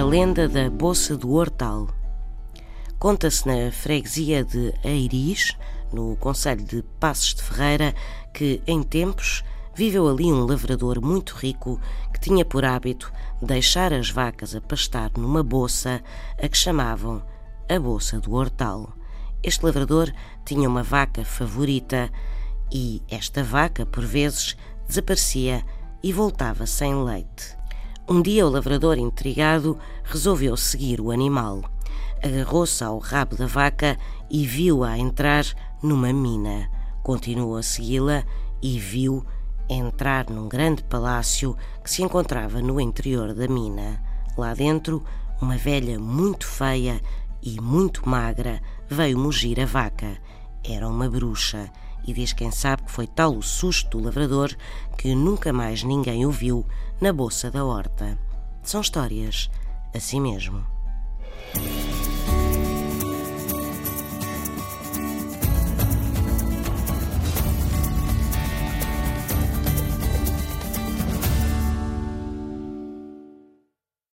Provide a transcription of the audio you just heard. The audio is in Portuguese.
lenda da Bolsa do Hortal. Conta-se na freguesia de Eiris, no Conselho de Passos de Ferreira, que, em tempos, viveu ali um lavrador muito rico que tinha por hábito deixar as vacas a pastar numa bolsa a que chamavam a Bolsa do Hortal. Este lavrador tinha uma vaca favorita e esta vaca, por vezes, desaparecia e voltava sem leite. Um dia o lavrador, intrigado, resolveu seguir o animal. Agarrou-se ao rabo da vaca e viu-a entrar numa mina. Continuou a segui-la e viu entrar num grande palácio que se encontrava no interior da mina. Lá dentro, uma velha muito feia e muito magra veio mugir a vaca. Era uma bruxa e diz quem sabe que foi tal o susto do lavrador que nunca mais ninguém o viu na bolsa da horta. São histórias assim mesmo.